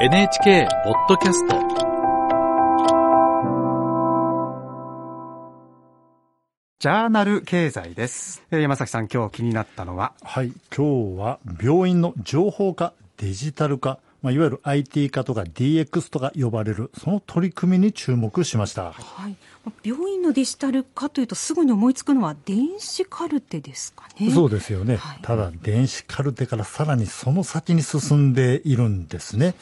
NHK ポッドキャスト。ジャーナル経済です。えー山崎さん、今日気になったのは、はい、今日は病院の情報化、デジタル化、まあ、いわゆる IT 化とか DX とか呼ばれる、その取り組みに注目しました。はい、病院のデジタル化というとすぐに思いつくのは電子カルテですかね。そうですよね、はいただ、電子カルテからさらにその先に進んでいるんですね。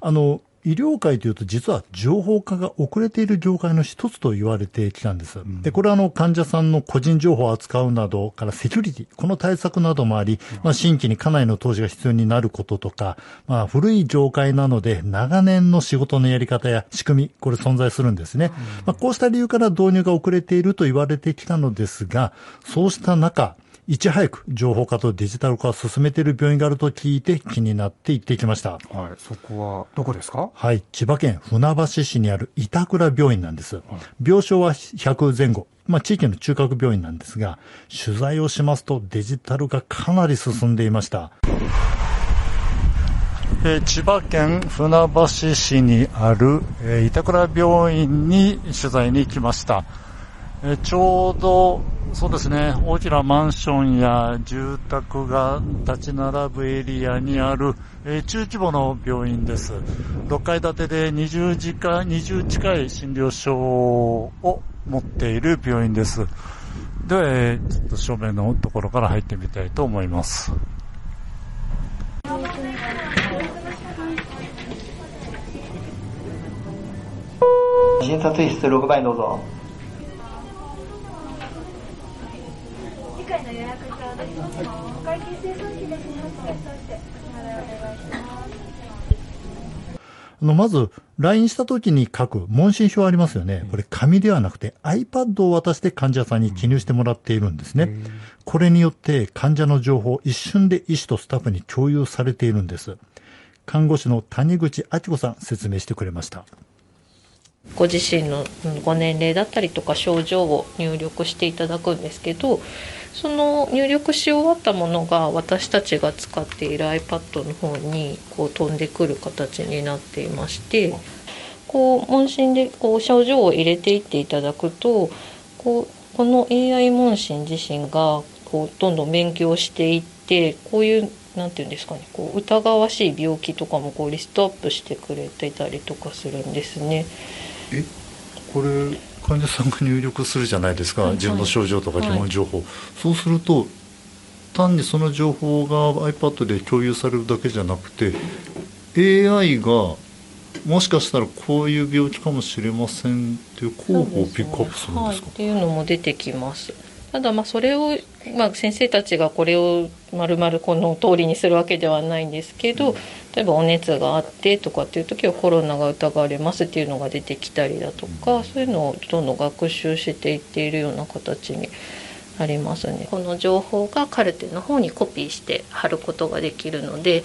あの医療界というと、実は情報化が遅れている業界の一つと言われてきたんです。で、これはあの患者さんの個人情報を扱うなどからセキュリティ、この対策などもあり、まあ、新規にかなりの投資が必要になることとか、まあ、古い業界なので長年の仕事のやり方や仕組み、これ存在するんですね。まあ、こうした理由から導入が遅れていると言われてきたのですが、そうした中、いち早く情報化とデジタル化を進めている病院があると聞いて気になって行ってきました。はい、そこはどこですか？はい、千葉県船橋市にある板倉病院なんです。病床は100前後。まあ、地域の中核病院なんですが、取材をしますとデジタルがかなり進んでいました。えー千葉県船橋市にある、えー板倉病院に取材に来ました。えちょうど、そうですね、大きなマンションや住宅が立ち並ぶエリアにある、え中規模の病院です。6階建てで20時間、20近い診療所を持っている病院です。では、えちょっと正面のところから入ってみたいと思います。診察室6番どうぞ。次回の予約表です。お会計生産費ですね。そしてお支払いお願いします。あのまず、LINE した時に書く問診票ありますよね。これ紙ではなくて iPad を渡して患者さんに記入してもらっているんですね。これによって患者の情報を一瞬で医師とスタッフに共有されているんです。看護師の谷口明子さん説明してくれました。ご自身のうんご年齢だったりとか症状を入力していただくんですけどその入力し終わったものが私たちが使っている iPad の方にこう飛んでくる形になっていましてこう問診でこう症状を入れていっていただくとこうこの AI 問診自身がこうどんどん勉強していってこういうなんていうんですかねこう疑わしい病気とかもこうリストアップしてくれていたりとかするんですね。えこれ患者さんが入力するじゃないですか、はい。自分の症状とかはい。基本情報、そうすると単にその情報が iPad で共有されるだけじゃなくて AI がもしかしたらこういう病気かもしれませんっていう候補をピックアップするんはい、ですかっていうのも出てきますただまあそれを、まあ、先生たちがこれをまるまるこの通りにするわけではないんですけど例えばお熱があってとかっていう時はコロナが疑われますっていうのが出てきたりだとかそういうのをどんどん学習していっているような形になりますね。この情報がカルテの方にコピーして貼ることができるので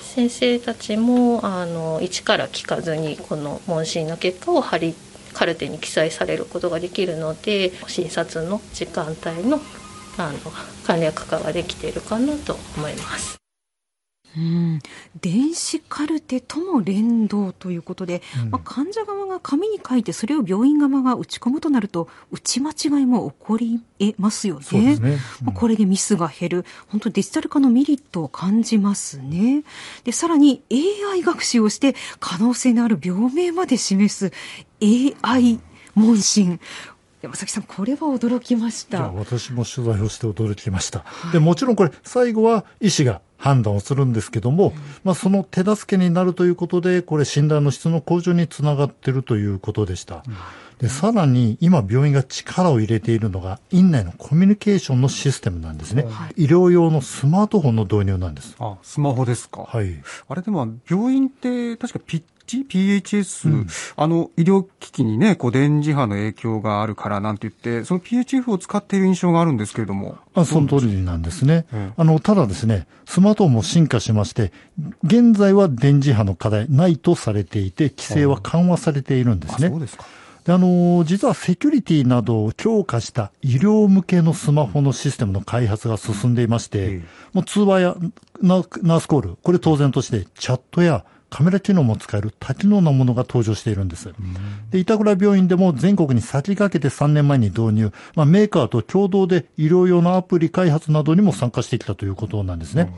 先生たちもあの一から聞かずにこの問診の結果を貼りカルテに記載されることができるので診察の時間帯のあの簡略化ができているかなと思います。うん、電子カルテとも連動ということで、まあ、患者側が紙に書いてそれを病院側が打ち込むとなると打ち間違いも起こりえますよね。そうですね。まあこれでミスが減る。本当にデジタル化のメリットを感じますね。でさらに AI 学習をして可能性のある病名まで示す AI 問診。山崎さんこれは驚きました。私も取材をして驚きました、でもちろんこれ最後は医師が判断をするんですけども、まあ、その手助けになるということでこれ診断の質の向上につながっているということでした、でさらに今病院が力を入れているのが院内のコミュニケーションのシステムなんですね、医療用のスマートフォンの導入なんです。あ、スマホですか。はい。あれでも、病院って確かピッチ PHS、あの、医療機器にね、こう、電磁波の影響があるからなんて言って、その PHF を使っている印象があるんですけれども。あその通りなんですね。うんあの、ただですね、スマートフォンも進化しまして、現在は電磁波の課題ないとされていて、規制は緩和されているんですね。あ、そうですか。であのー実はセキュリティなどを強化した医療向けのスマホのシステムの開発が進んでいまして、ええもう通話やナナースコール、これ当然としてチャットやカメラ機能も使える多機能なものが登場しているんです。で、板倉病院でも全国に先駆けて3年前に導入、まあ、メーカーと共同で医療用のアプリ開発などにも参加してきたということなんですね。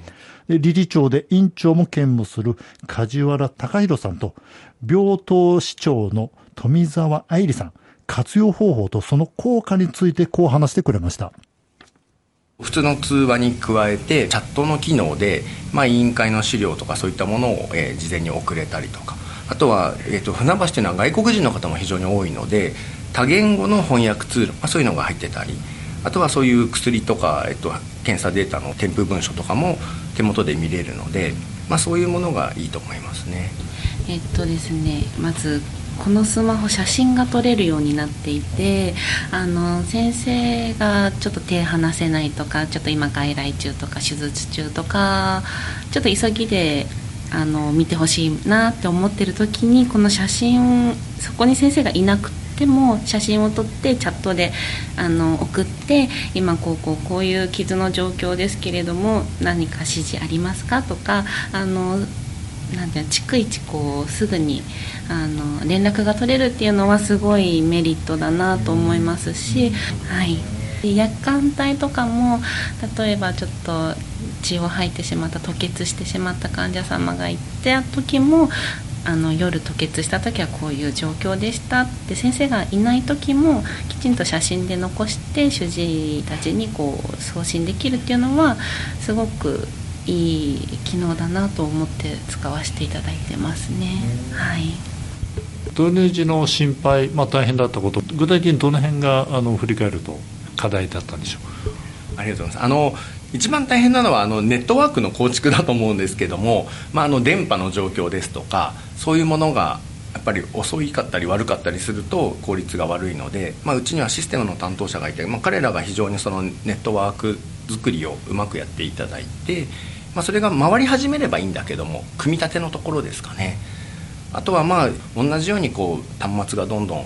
で理事長で院長も兼務する梶原隆弘さんと、病棟市長の富澤愛理さん、活用方法とその効果についてこう話してくれました。普通の通話に加えてチャットの機能で、まあ、委員会の資料とかそういったものを、えー事前に送れたりとかあとは、えー、と船橋というのは外国人の方も非常に多いので多言語の翻訳ツール、まあ、そういうのが入ってたりあとはそういう薬とか、えー、と検査データの添付文書とかも手元で見れるので、まあ、そういうものがいいと思いますね。えっとですねまずこのスマホ写真が撮れるようになっていてあの先生がちょっと手離せないとかちょっと今外来中とか手術中とかちょっと急ぎであの見てほしいなって思ってる時にこの写真そこに先生がいなくても写真を撮ってチャットであの送って今こうこうこういう傷の状況ですけれども何か指示ありますかとかあのなんて逐一こうすぐにあの連絡が取れるっていうのはすごいメリットだなと思いますし、はい、で夜間帯とかも例えばちょっと血を吐いてしまった吐血してしまった患者様がいた時もあの夜吐血した時はこういう状況でしたって先生がいない時もきちんと写真で残して主治医たちにこう送信できるっていうのはすごくいい機能だなと思って使わせていただいてますね。はい。導入時の心配、まあ、大変だったこと具体的にどの辺があの振り返ると課題だったんでしょう？ありがとうございます。あの一番大変なのはあのネットワークの構築だと思うんですけども、まあ、あの電波の状況ですとかそういうものがやっぱり遅いかったり悪かったりすると効率が悪いので、まあ、うちにはシステムの担当者がいて、まあ、彼らが非常にそのネットワーク作りをうまくやっていただいて、まあ、それが回り始めればいいんだけども組み立てのところですかね。あとはまあ同じようにこう端末がどんどん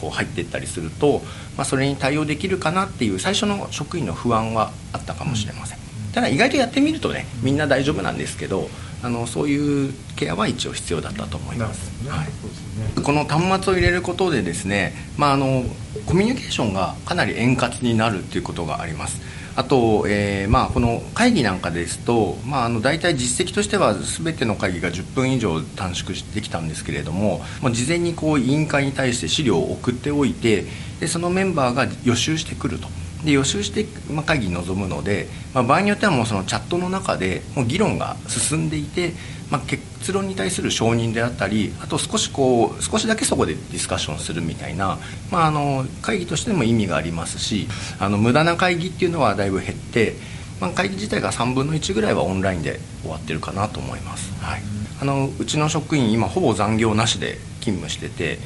こう入っていったりすると、まあ、それに対応できるかなっていう最初の職員の不安はあったかもしれません、ただ意外とやってみるとねみんな大丈夫なんですけどあのそういうケアは一応必要だったと思います。はい、この端末を入れることでですね、まあ、あのコミュニケーションがかなり円滑になるっていうことがありますあと、えーまあ、この会議なんかですと、まあ、あの大体実績としては全ての会議が10分以上短縮してきたんですけれども、まあ、事前にこう委員会に対して資料を送っておいてでそのメンバーが予習してくると。で予習して、まあ、会議に臨むので、まあ、場合によってはもうそのチャットの中でもう議論が進んでいて、まあ、結論に対する承認であったりあと少しこう少しだけそこでディスカッションするみたいな、まあ、あの会議としても意味がありますしあの無駄な会議っていうのはだいぶ減って、まあ、会議自体が3分の1ぐらいはオンラインで終わってるかなと思います、はい、あのうちの職員今ほぼ残業なしで勤務してて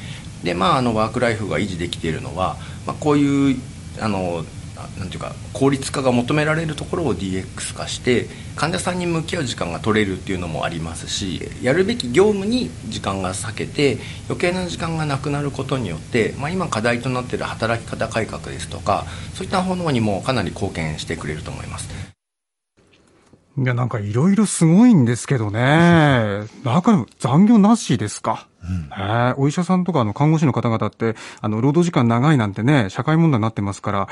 で、まあ、あのワークライフが維持できているのは、まあ、こういうあのなんていうか効率化が求められるところを DX 化して患者さんに向き合う時間が取れるっていうのもありますしやるべき業務に時間が割けて余計な時間がなくなることによって、まあ、今課題となっている働き方改革ですとかそういったものにもかなり貢献してくれると思います。いや、なんかいろいろすごいんですけどね。だから残業なしですか？ねお医者さんとかあの看護師の方々って、あの、労働時間長いなんてね、社会問題になってますから、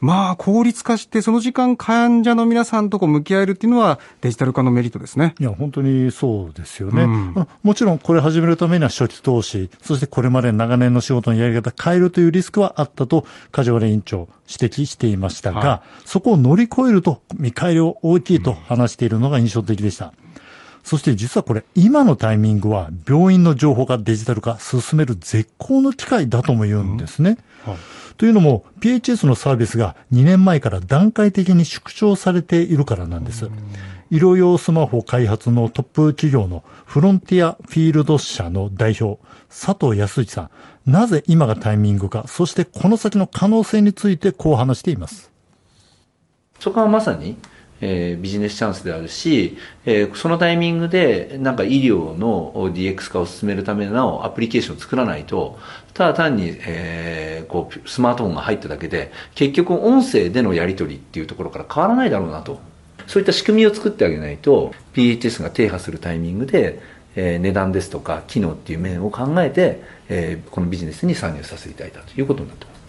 まあ、効率化して、その時間患者の皆さんとこう向き合えるっていうのはデジタル化のメリットですね。いや、本当にそうですよね。うんまあもちろんこれ始めるためには初期投資、そしてこれまで長年の仕事のやり方変えるというリスクはあったと、梶原委員長指摘していましたが、はそこを乗り越えると見返りは大きいと話しているのが印象的でした。そして実はこれ、今のタイミングは病院の情報がデジタル化進める絶好の機会だとも言うんですね。というのも、PHS のサービスが2年前から段階的に縮小されているからなんです。医療用スマホ開発のトップ企業のフロンティアフィールド社の代表、佐藤康一さん。なぜ今がタイミングか、そしてこの先の可能性についてこう話しています。そこはまさに、えービジネスチャンスであるし、えーそのタイミングでなんか医療の DX 化を進めるためのアプリケーションを作らないと、ただ単に、えーこうスマートフォンが入っただけで、結局音声でのやり取りっていうところから変わらないだろうなと。そういった仕組みを作ってあげないと、PHS が停波するタイミングで、えー値段ですとか機能っていう面を考えて、えーこのビジネスに参入させていただいたということになってます。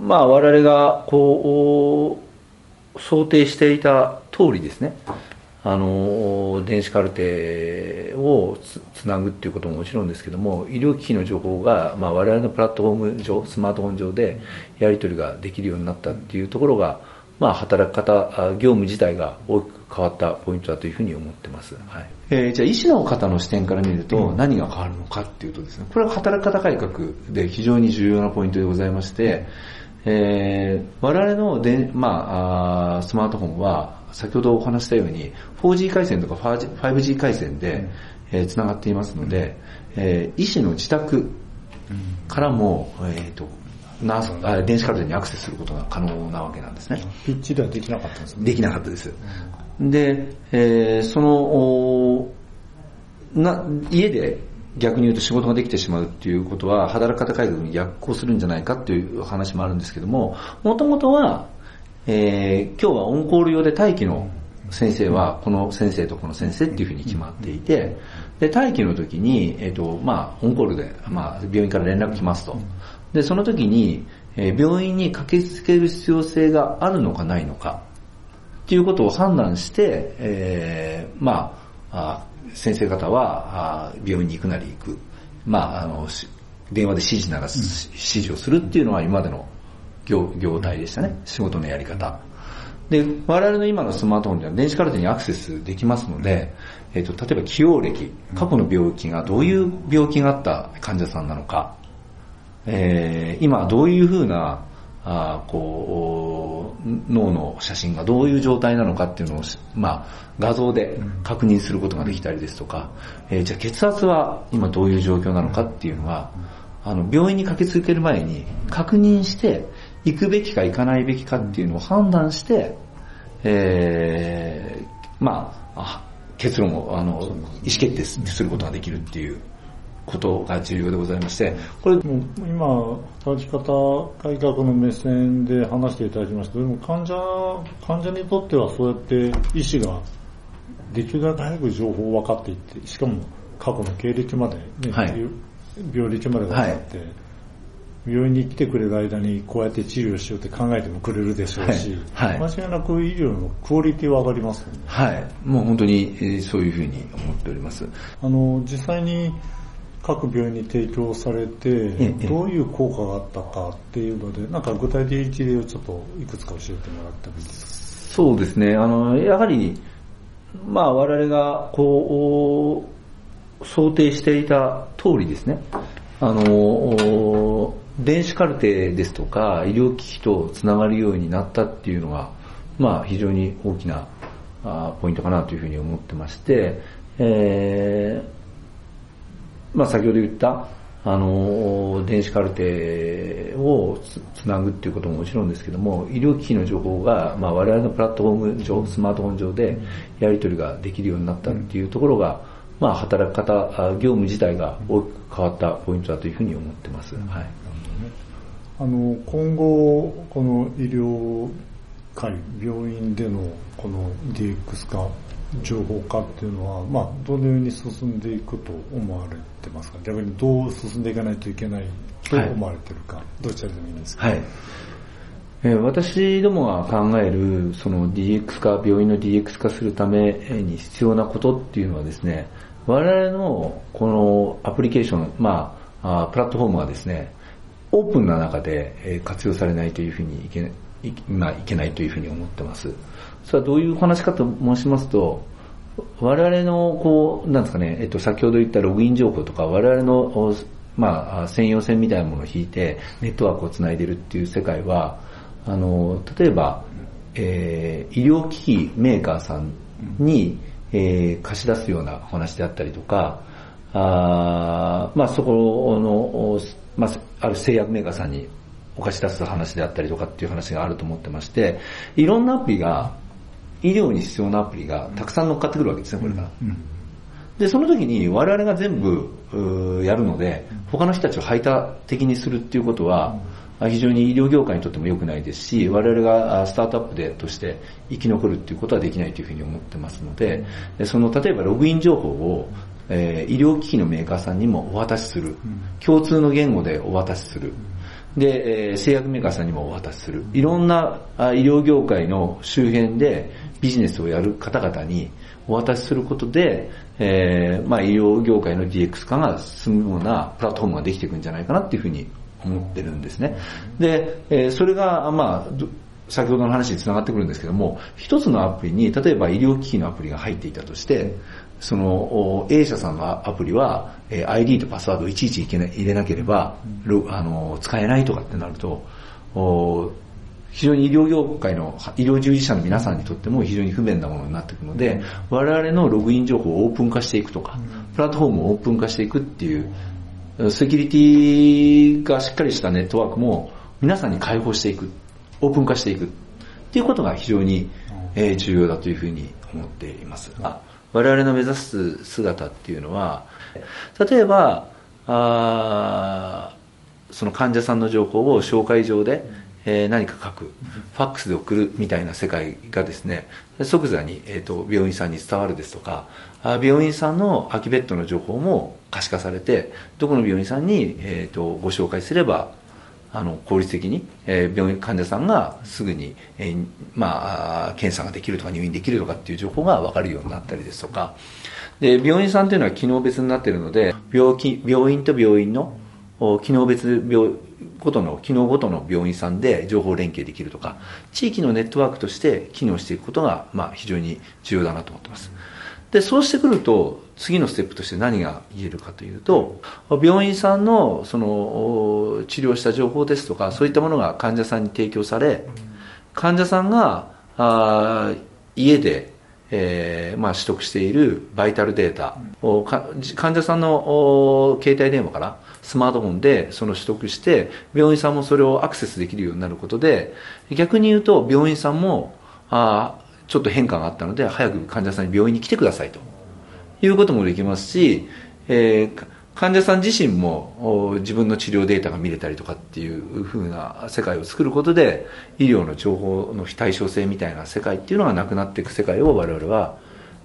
まあ、我々がこう想定していた通りですね、あの電子カルテをつつなぐっていうことももちろんですけども、医療機器の情報が、まあ、我々のプラットフォーム上、スマートフォン上でやり取りができるようになったっていうところが、まあ、働き方、あ業務自体が大きく変わったポイントだというふうに思ってます。はい。えーじゃあ、医師の方の視点から見ると、何が変わるのかっていうとですね、これは働き方改革で非常に重要なポイントでございまして、えー我々ので、まあ、スマートフォンは、先ほどお話ししたように、4G 回線とか 5G 5G 回線で、えー繋がっていますので、えー医師の自宅からも、えーとナースあ電子カルテにアクセスすることが可能なわけなんですね。ピッチではできなかったんですね。できなかったです。で、えーその、おな、家で逆に言うと仕事ができてしまうっていうことは、働き方改革に逆行するんじゃないかっていう話もあるんですけども、もともとは、えー今日はオンコール用で待機の先生は、この先生とこの先生っていうふうに決まっていて、で、待機の時に、えっ、と、まあ、オンコールで、まあ、病院から連絡来ますと。で、その時に、えー病院に駆けつける必要性があるのかないのか、っていうことを判断して、えーまあ、あ先生方はあ病院に行くなり行く。まあ、あの、し電話で指示ならす、指示をするっていうのは今までの業業態でしたね。仕事のやり方。で、我々の今のスマートフォンでは電子カルテにアクセスできますので、えっ、と、例えば起用歴、過去の病気がどういう病気があった患者さんなのか、えー今どういうふうな、あこう、脳の写真がどういう状態なのかっていうのを、まあ、画像で確認することができたりですとか、えーじゃあ血圧は今どういう状況なのかっていうのが、あの、病院に駆けつける前に確認して、行くべきか行かないべきかっていうのを判断して、えーま、あ結論を、あの、意思決定することができるっていうことが重要でございまして、これ、もう今、働き方改革の目線で話していただきましたでも患者、患者にとってはそうやって医師ができるだけ早く情報を分かっていって、しかも過去の経歴まで、ねはい病歴まで分かって、病院に来てくれる間にこうやって治療しようって考えてもくれるでしょうし、はいはい間違いなく医療のクオリティは上がりますよね。はい。もう本当にえーそういうふうに思っております。あの、実際に各病院に提供されて、ええどういう効果があったかっていうので、なんか具体的な事例をちょっといくつか教えてもらってもいいですそうですね。あの、やはり、まあ我々が、こう、想定していた通りですね。あの、電子カルテですとか、医療機器とつながるようになったっていうのが、まあ非常に大きなあポイントかなというふうに思ってまして、えーまあ先ほど言った、あの、電子カルテをつつなぐっていうことももちろんですけども、医療機器の情報が、まあ我々のプラットフォーム上、スマートフォン上でやり取りができるようになったっていうところが、まあ働き方、あ業務自体が大きく変わったポイントだというふうに思ってます。はい。あの、今後、この医療界、病院でのこの DX 化、情報化っていうのは、まあ、どのように進んでいくと思われてますか？逆にどう進んでいかないといけないと思われてるか、どちらでもいいんですか？はい。えー私どもが考える、その DX 化、病院の DX 化するために必要なことっていうのはですね、我々のこのアプリケーション、まあ、あープラットフォームがですね、オープンな中でえー活用されないというふうにいけいまあ、いけないというふうに思ってます。それはどういう話かと申しますと、我々の、こう、なんですかね、えっと、先ほど言ったログイン情報とか、我々の、まあ、専用線みたいなものを引いて、ネットワークをつないでるっていう世界は、あの、例えば、えー医療機器メーカーさんに、えー貸し出すようなお話であったりとか、あまあ、そこの、まあ、ある製薬メーカーさんにお貸し出す話であったりとかっていう話があると思ってまして、いろんなアプリが、医療に必要なアプリがたくさん乗っかってくるわけですね、これから。で、その時に我々が全部やるので、他の人たちを排他的にするっていうことは、非常に医療業界にとっても良くないですし、我々がスタートアップでとして生き残るっていうことはできないというふうに思ってますので、その例えばログイン情報をえー、医療機器のメーカーさんにもお渡しする。共通の言語でお渡しする。で、え、製薬メーカーさんにもお渡しする。いろんな医療業界の周辺でビジネスをやる方々にお渡しすることで、えー、まあ医療業界の DX 化が進むようなプラットフォームができていくんじゃないかなっていうふうに思ってるんですね。で、えー、それが、まあ、先ほどの話につながってくるんですけども、一つのアプリに、例えば医療機器のアプリが入っていたとして、その A 社さんのアプリは、え ID とパスワードをいちいち入れなければ、あの使えないとかってなると、非常に医療業界の医療従事者の皆さんにとっても非常に不便なものになっていくので、我々のログイン情報をオープン化していくとか、プラットフォームをオープン化していくっていう、セキュリティがしっかりしたネットワークも皆さんに開放していく、オープン化していくっていうことが非常に重要だというふうに思っています。我々の目指す姿っていうのは、例えば、あその患者さんの情報を紹介状で、えー、何か書く、ファックスで送るみたいな世界がですね、即座に、えーと、病院さんに伝わるですとか、あ病院さんの空きベッドの情報も可視化されて、どこの病院さんに、えーとご紹介すればあの効率的に、えー、病院患者さんがすぐに、えー、まあ、検査ができるとか入院できるとかっていう情報が分かるようになったりですとかで病院さんというのは機能別になっているので病気病院と病院の機能別病ごとの機能ごとの病院さんで情報連携できるとか地域のネットワークとして機能していくことが、まあ、非常に重要だなと思ってます。でそうしてくると次のステップとして何が言えるかというと病院さんのその治療した情報ですとかそういったものが患者さんに提供され患者さんがあ家で、えーまあ、取得しているバイタルデータを患者さんの携帯電話からスマートフォンでその取得して病院さんもそれをアクセスできるようになることで逆に言うと病院さんもあちょっと変化があったので早く患者さんに病院に来てくださいと。いうこともできますし、えー、患者さん自身も自分の治療データが見れたりとかっていうふうな世界を作ることで医療の情報の非対称性みたいな世界っていうのがなくなっていく世界を我々は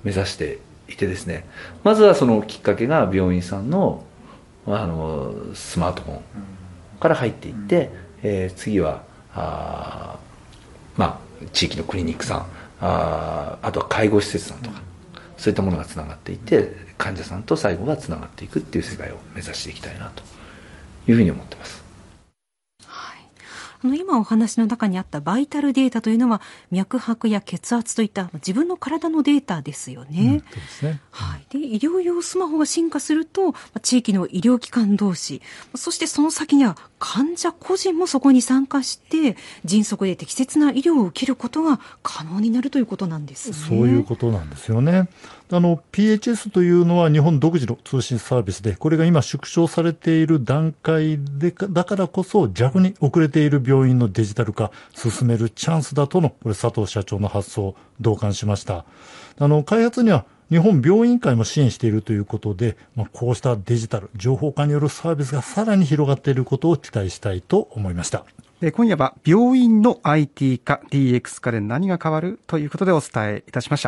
目指していてですね。まずはそのきっかけが病院さんのあのスマートフォンから入っていって、えー、次はあまあ地域のクリニックさんああとは介護施設さんとか、そういったものがつながっていって患者さんと最後がつながっていくっていう世界を目指していきたいなというふうに思ってます。あの今お話の中にあったバイタルデータというのは脈拍や血圧といった自分の体のデータですよね。うん、ねはい、で医療用スマホが進化すると地域の医療機関同士そしてその先には患者個人もそこに参加して迅速で適切な医療を受けることが可能になるということなんですね。そういうことなんですよね。あの、PHS というのは日本独自の通信サービスで、これが今縮小されている段階で、だからこそ逆に遅れている病院のデジタル化進めるチャンスだとの、これ佐藤社長の発想、同感しました。あの、開発には日本病院会も支援しているということで、まあ、こうしたデジタル、情報化によるサービスがさらに広がっていることを期待したいと思いました。今夜は病院の IT 化、DX 化で何が変わるということでお伝えいたしました。